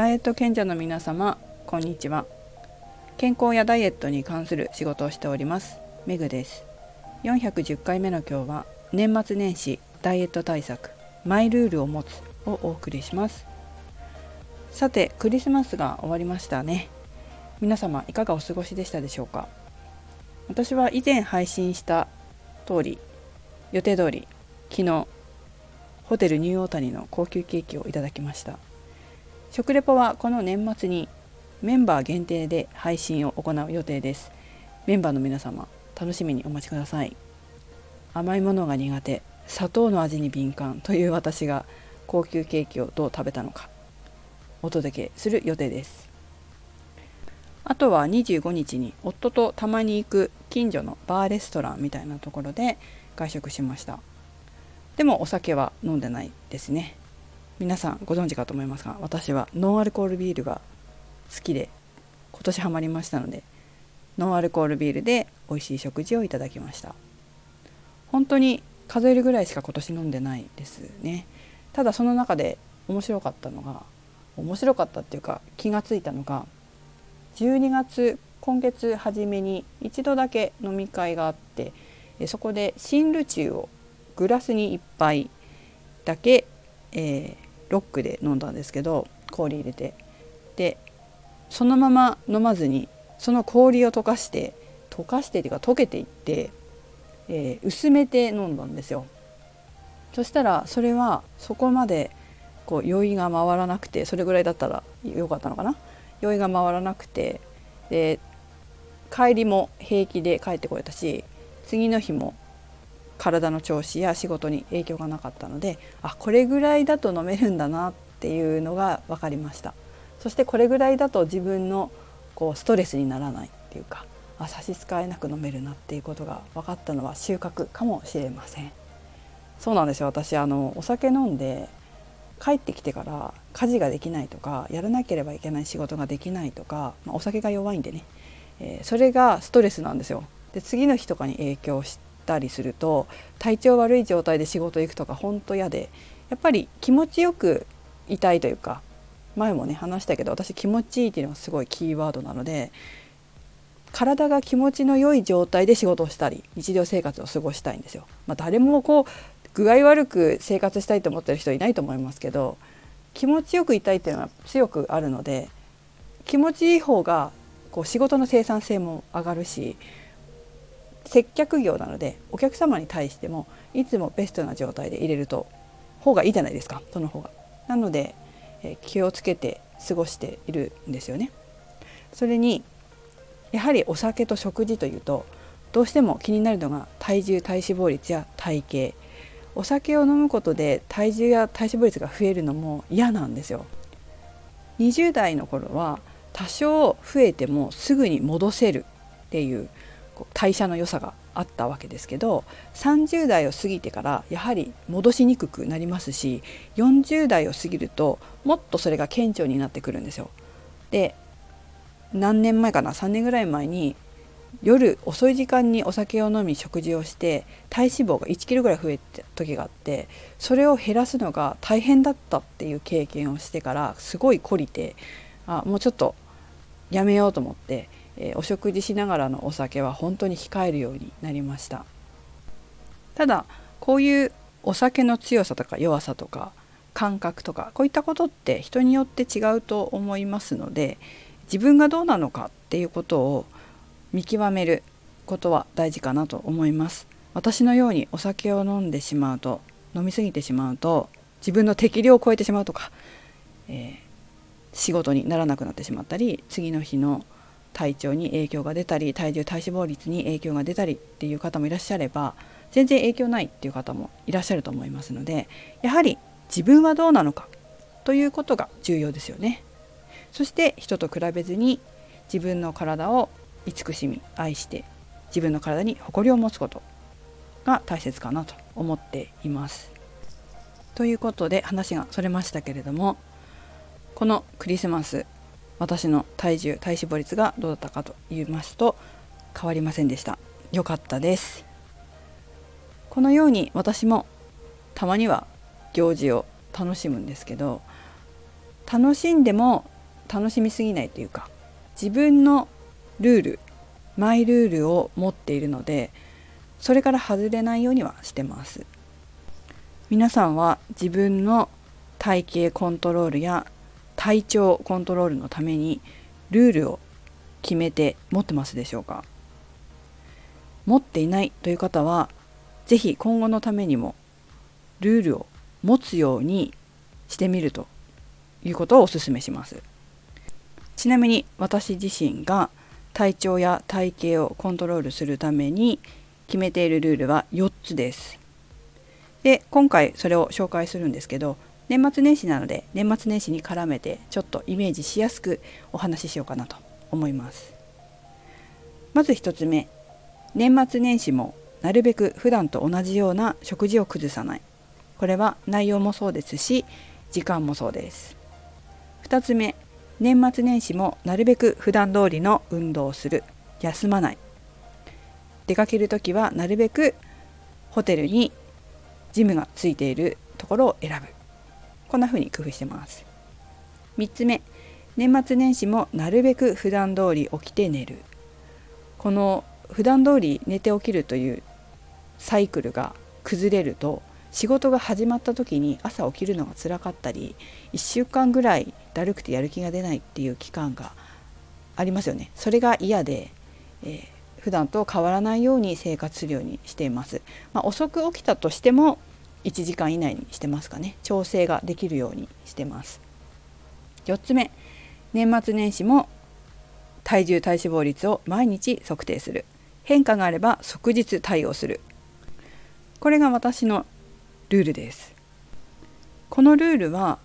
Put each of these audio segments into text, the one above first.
ダイエット賢者の皆様こんにちは。健康やダイエットに関する仕事をしておりますメグです。410回目の今日は年末年始ダイエット対策マイルールを持つをお送りします。さてクリスマスが終わりましたね。皆様いかがお過ごしでしたでしょうか？私は以前配信した通り予定通り昨日ホテルニューオータニの高級ケーキをいただきました。食レポはこの年末にメンバー限定で配信を行う予定です。メンバーの皆様楽しみにお待ちください。甘いものが苦手砂糖の味に敏感という私が高級ケーキをどう食べたのかお届けする予定です。あとは25日に夫とたまに行く近所のバーレストランみたいなところで外食しました。でもお酒は飲んでないですね。皆さんご存知かと思いますが私はノンアルコールビールが好きで今年ハマりましたのでノンアルコールビールで美味しい食事をいただきました。本当に数えるぐらいしか今年飲んでないですね。ただその中で面白かったのが面白かったっていうか気がついたのが12月今月初めに一度だけ飲み会があってそこで新ルチューをグラスに1杯だけ、えー、ロックで飲んだんですけど氷入れて。でそのまま飲まずにその氷を溶かして溶かしてっていうか溶けていって、えー、薄めて飲んだんですよ。そしたらそれはそこまでこう酔いが回らなくてそれぐらいだったらよかったのかな？酔いが回らなくてで帰りも平気で帰ってこれたし次の日も体の調子や仕事に影響がなかったのであこれぐらいだと飲めるんだなっていうのが分かりました。そしてこれぐらいだと自分のこうストレスにならないっていうかあ差し支えなく飲めるなっていうことが分かったのは収穫かもしれません。そうなんですよ。私あのお酒飲んで帰ってきてから家事ができないとかやらなければいけない仕事ができないとか、まあ、お酒が弱いんでね、えー、それがストレスなんですよ。で次の日とかに影響したりすると体調悪い状態で仕事行くとか本当嫌でやっぱり気持ちよくいたいというか前もね話したけど私気持ちいいっていうのがすごいキーワードなので体が気持ちの良い状態で仕事をしたり日常生活を過ごしたいんですよ。まあ、誰もこう具合悪く生活したいと思ってる人いないと思いますけど気持ちよくいたいっていうのは強くあるので気持ちいい方がこう仕事の生産性も上がるし接客業なのでお客様に対してもいつもベストな状態で入れると方がいいじゃないですかその方が。なので、え気をつけて過ごしているんですよね。それにやはりお酒と食事というとどうしても気になるのが体重体脂肪率や体型お酒を飲むことで体重や体脂肪率が増えるのも嫌なんですよ。20代の頃は多少増えてもすぐに戻せるっていう代謝の良さがあったわけですけど30代を過ぎてからやはり戻しにくくなりますし40代を過ぎるともっとそれが顕著になってくるんですよ。で何年前かな3年ぐらい前に夜遅い時間にお酒を飲み食事をして体脂肪が1キロぐらい増えた時があってそれを減らすのが大変だったっていう経験をしてからすごい懲りてあもうちょっとやめようと思ってえー、お食事しながらのお酒は本当に控えるようになりました。ただこういうお酒の強さとか弱さとか感覚とかこういったことって人によって違うと思いますので自分がどうなのかっていうことを見極めることは大事かなと思います。私のようにお酒を飲んでしまうと飲み過ぎてしまうと自分の適量を超えてしまうとか、えー、仕事にならなくなってしまったり次の日の体調に影響が出たり体重体脂肪率に影響が出たりっていう方もいらっしゃれば全然影響ないっていう方もいらっしゃると思いますのでやはり自分はどうなのかということが重要ですよね。そして人と比べずに自分の体を慈しみ愛して自分の体に誇りを持つことが大切かなと思っています。ということで話がそれましたけれどもこのクリスマス私の体重体脂肪率がどうだったかと言いますと変わりませんでした。良かったです。このように私もたまには行事を楽しむんですけど楽しんでも楽しみすぎないというか自分のルールマイルールを持っているのでそれから外れないようにはしてます。皆さんは自分の体型コントロールや体調コントロールのためにルールを決めて持ってますでしょうか？持っていないという方は是非今後のためにもルールを持つようにしてみるということをお勧めします。ちなみに私自身が体調や体型をコントロールするために決めているルールは4つです。で今回それを紹介するんですけど年末年始なので年末年始に絡めてちょっとイメージしやすくお話ししようかなと思います。まず1つ目。年末年始もなるべく普段と同じような食事を崩さない。これは内容もそうですし時間もそうです。2つ目。年末年始もなるべく普段通りの運動をする。休まない。出かける時はなるべくホテルにジムがついているところを選ぶ。こんな風に工夫してます。3つ目年末年始もなるべく普段通り起きて寝る。この普段通り寝て起きるというサイクルが崩れると仕事が始まった時に朝起きるのが辛かったり1週間ぐらいだるくてやる気が出ないっていう期間がありますよね。それが嫌で、えー、普段と変わらないように生活するようにしています、まあ、遅く起きたとしても1時間以内にしてますかね。調整ができるようにしてます。4つ目年末年始も体重体脂肪率を毎日測定する。変化があれば即日対応する。これが私のルールです。このルールは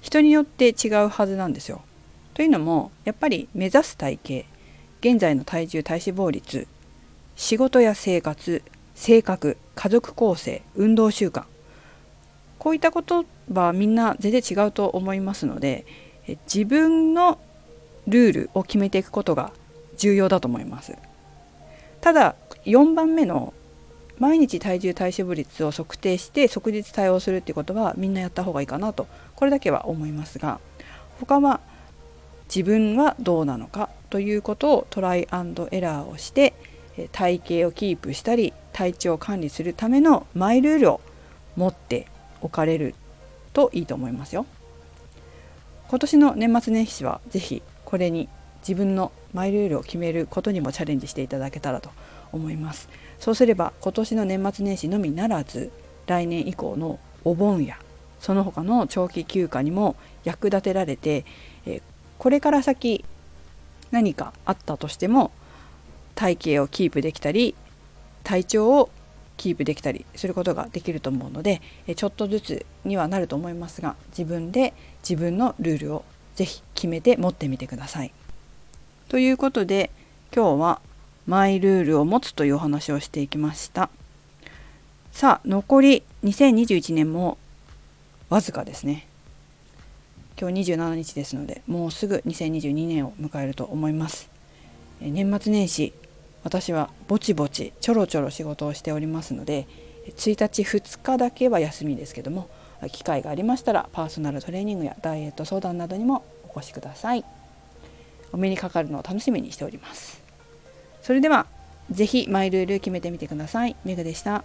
人によって違うはずなんですよ。というのもやっぱり目指す体型現在の体重体脂肪率仕事や生活性格家族構成運動習慣こういったことはみんな全然違うと思いますので自分のルールを決めていくことが重要だと思います。ただ4番目の毎日体重体脂肪率を測定して即日対応するっていうことはみんなやった方がいいかなとこれだけは思いますが他は自分はどうなのかということをトライアンドエラーをして体型をキープしたり体調を管理するためのマイルールを持っておかれるといいと思いますよ。今年の年末年始は是非これに自分のマイルールを決めることにもチャレンジしていただけたらと思いますそうすれば今年の年末年始のみならず来年以降のお盆やその他の長期休暇にも役立てられて、えこれから先何かあったとしても体型をキープできたり体調をキープできたりすることができると思うのでちょっとずつにはなると思いますが自分で自分のルールをぜひ決めて持ってみてください。ということで今日はマイルールを持つというお話をしていきました。さあ残り2021年もわずかですね。今日27日ですのでもうすぐ2022年を迎えると思います。年末年始私はぼちぼちちょろちょろ仕事をしておりますので1日2日だけは休みですけども機会がありましたらパーソナルトレーニングやダイエット相談などにもお越しください。お目にかかるのを楽しみにしております。それでは是非マイルール決めてみてください。メグでした。